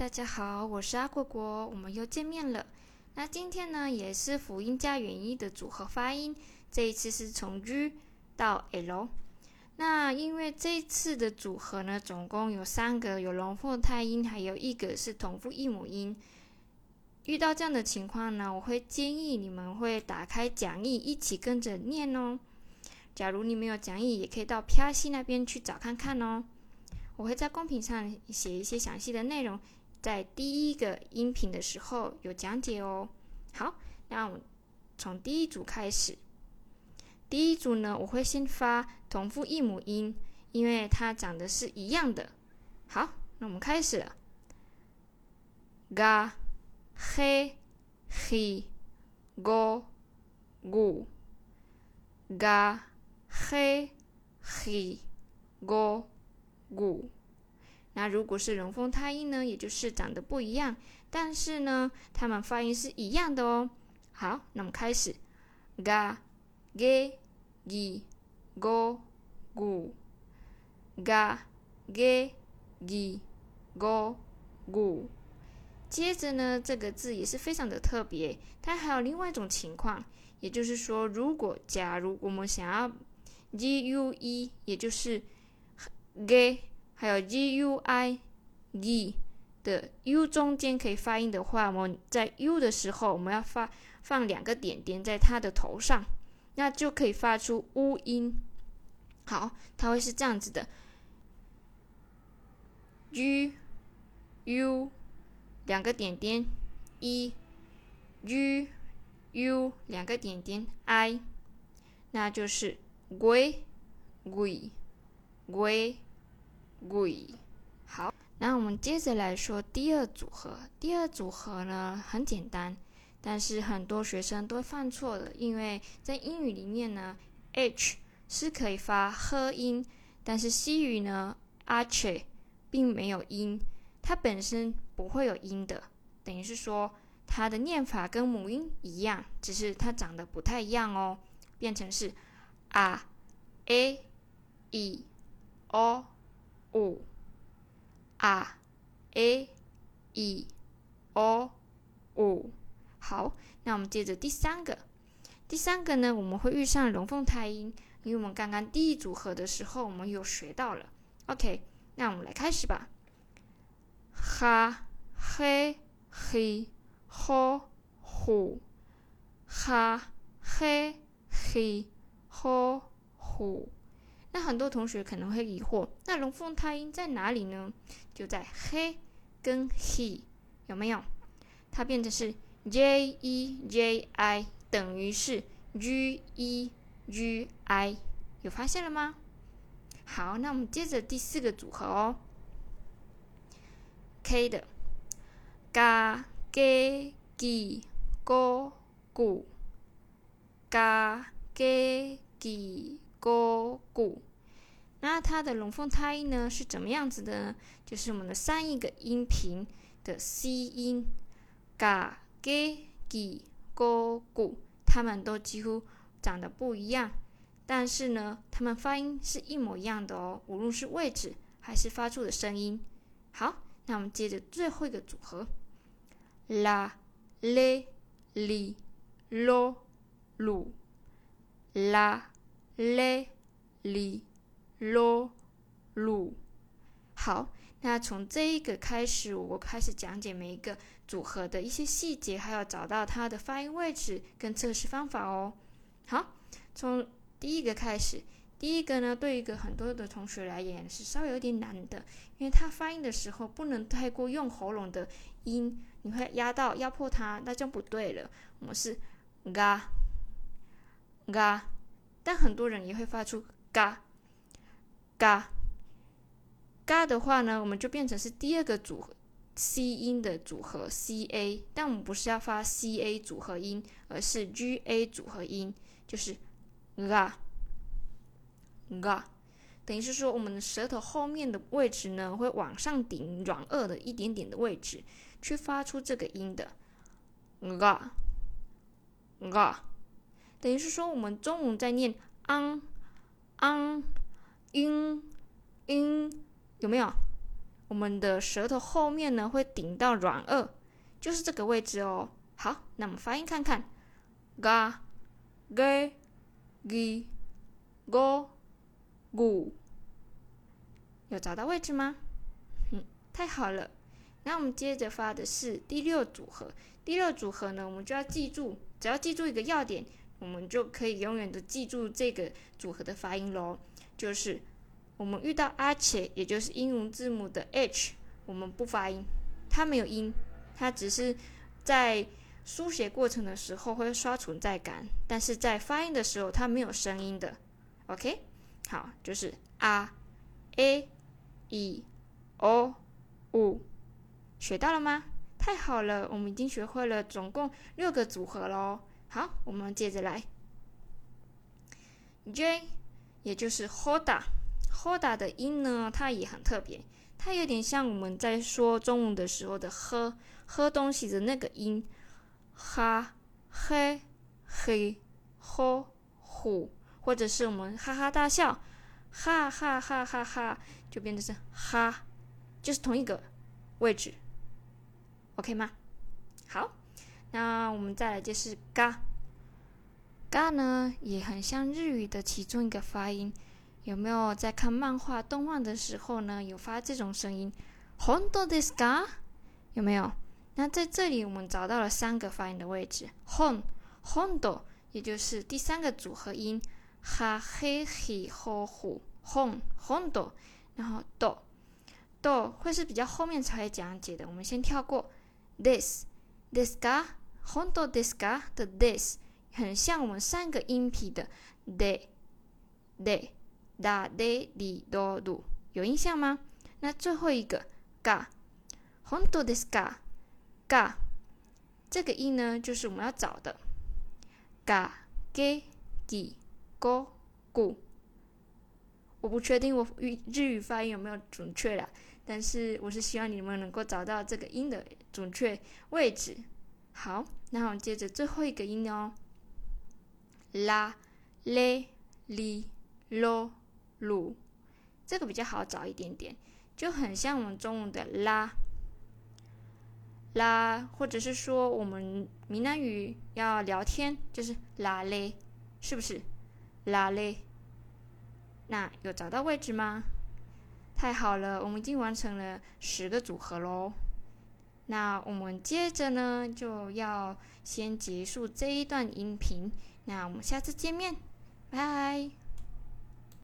大家好，我是阿果果，我们又见面了。那今天呢，也是辅音加元音的组合发音，这一次是从 U 到 L。那因为这一次的组合呢，总共有三个有龙凤胎音，还有一个是同父异母音。遇到这样的情况呢，我会建议你们会打开讲义，一起跟着念哦。假如你没有讲义，也可以到 P R C 那边去找看看哦。我会在公屏上写一些详细的内容。在第一个音频的时候有讲解哦。好，那我们从第一组开始。第一组呢，我会先发同父异母音，因为它长得是一样的。好，那我们开始了。ga he he go gu ga he he go gu 那如果是龙凤胎音呢，也就是长得不一样，但是呢，它们发音是一样的哦。好，那么开始，ga ge gi go gu ga ge gi go gu。接着呢，这个字也是非常的特别，它还有另外一种情况，也就是说，如果假如我们想要 g u e，也就是 ge。还有 g u i g 的 u 中间可以发音的话，我们在 u 的时候，我们要发放两个点点在它的头上，那就可以发出乌音。好，它会是这样子的：g u 两个点点 e g u 两个点点 i，那就是鬼鬼鬼。鬼，好，那我们接着来说第二组合。第二组合呢很简单，但是很多学生都犯错的，因为在英语里面呢，h 是可以发呵音，但是西语呢，h 并没有音，它本身不会有音的，等于是说它的念法跟母音一样，只是它长得不太一样哦，变成是 a a e o。五啊，a e o 五，好，那我们接着第三个，第三个呢，我们会遇上龙凤胎音，因为我们刚刚第一组合的时候，我们有学到了。OK，那我们来开始吧。哈嘿嘿吼呼，哈嘿嘿吼呼。那很多同学可能会疑惑，那龙凤胎音在哪里呢？就在 he 跟 he 有没有？它变成是 j e j i 等于是 g e g i，有发现了吗？好，那我们接着第四个组合哦，k 的 ga ge gi go gu ga ge gi 勾股，那它的龙凤胎呢是怎么样子的呢？就是我们的上一个音频的 C 音，嘎、给、给、勾、股，它们都几乎长得不一样，但是呢，它们发音是一模一样的哦，无论是位置还是发出的声音。好，那我们接着最后一个组合，啦、嘞、哩、咯、鲁、啦。嘞哩咯噜，好，那从这一个开始，我开始讲解每一个组合的一些细节，还要找到它的发音位置跟测试方法哦。好，从第一个开始，第一个呢，对一个很多的同学来言是稍微有点难的，因为它发音的时候不能太过用喉咙的音，你会压到压迫它，那就不对了。我们是嘎嘎。但很多人也会发出嘎嘎嘎的话呢，我们就变成是第二个组合 C 音的组合 C A，但我们不是要发 C A 组合音，而是 G A 组合音，就是嘎嘎，等于是说我们的舌头后面的位置呢，会往上顶软腭的一点点的位置，去发出这个音的嘎嘎。等于是说，我们中午在念 ang ang in in 有没有我们的舌头后面呢会顶到软腭，就是这个位置哦。好，那我们发音看看，ga ge gi go gu，有找到位置吗？嗯，太好了。那我们接着发的是第六组合。第六组合呢，我们就要记住，只要记住一个要点，我们就可以永远的记住这个组合的发音喽。就是我们遇到阿且，也就是英文字母的 h，我们不发音，它没有音，它只是在书写过程的时候会刷存在感，但是在发音的时候它没有声音的。OK，好，就是啊、a、e、o、u。学到了吗？太好了，我们已经学会了总共六个组合喽。好，我们接着来。J，也就是 Hoda，Hoda 的音呢，它也很特别，它有点像我们在说中文的时候的喝喝东西的那个音，哈、嘿、嘿、吼、呼，或者是我们哈哈大笑，哈哈哈哈哈，就变成是哈，就是同一个位置。OK 吗？好，那我们再来就是嘎。嘎呢也很像日语的其中一个发音，有没有在看漫画、动画的时候呢？有发这种声音？本当ですか？有没有？那在这里我们找到了三个发音的位置。本、本当，也就是第三个组合音，哈、嘿、嘿、吼、呼。本、本当，然后ど、ど会是比较后面才会讲解的，我们先跳过。this this か 本当ですか的 this 很像我们上个音频的 de de da de li do du 有印象吗？那最后一个が本当ですかが这个音呢，就是我们要找的がげぎご구我不确定我日日语发音有没有准确啦。但是我是希望你们能够找到这个音的准确位置。 好，那我们接着最后一个音哦，拉、嘞、哩、咯、鲁，这个比较好找一点点，就很像我们中文的啦”，啦，或者是说我们闽南语要聊天就是啦嘞，是不是？啦嘞，那有找到位置吗？太好了，我们已经完成了十个组合喽。那我们接着呢，就要先结束这一段音频。那我们下次见面，拜。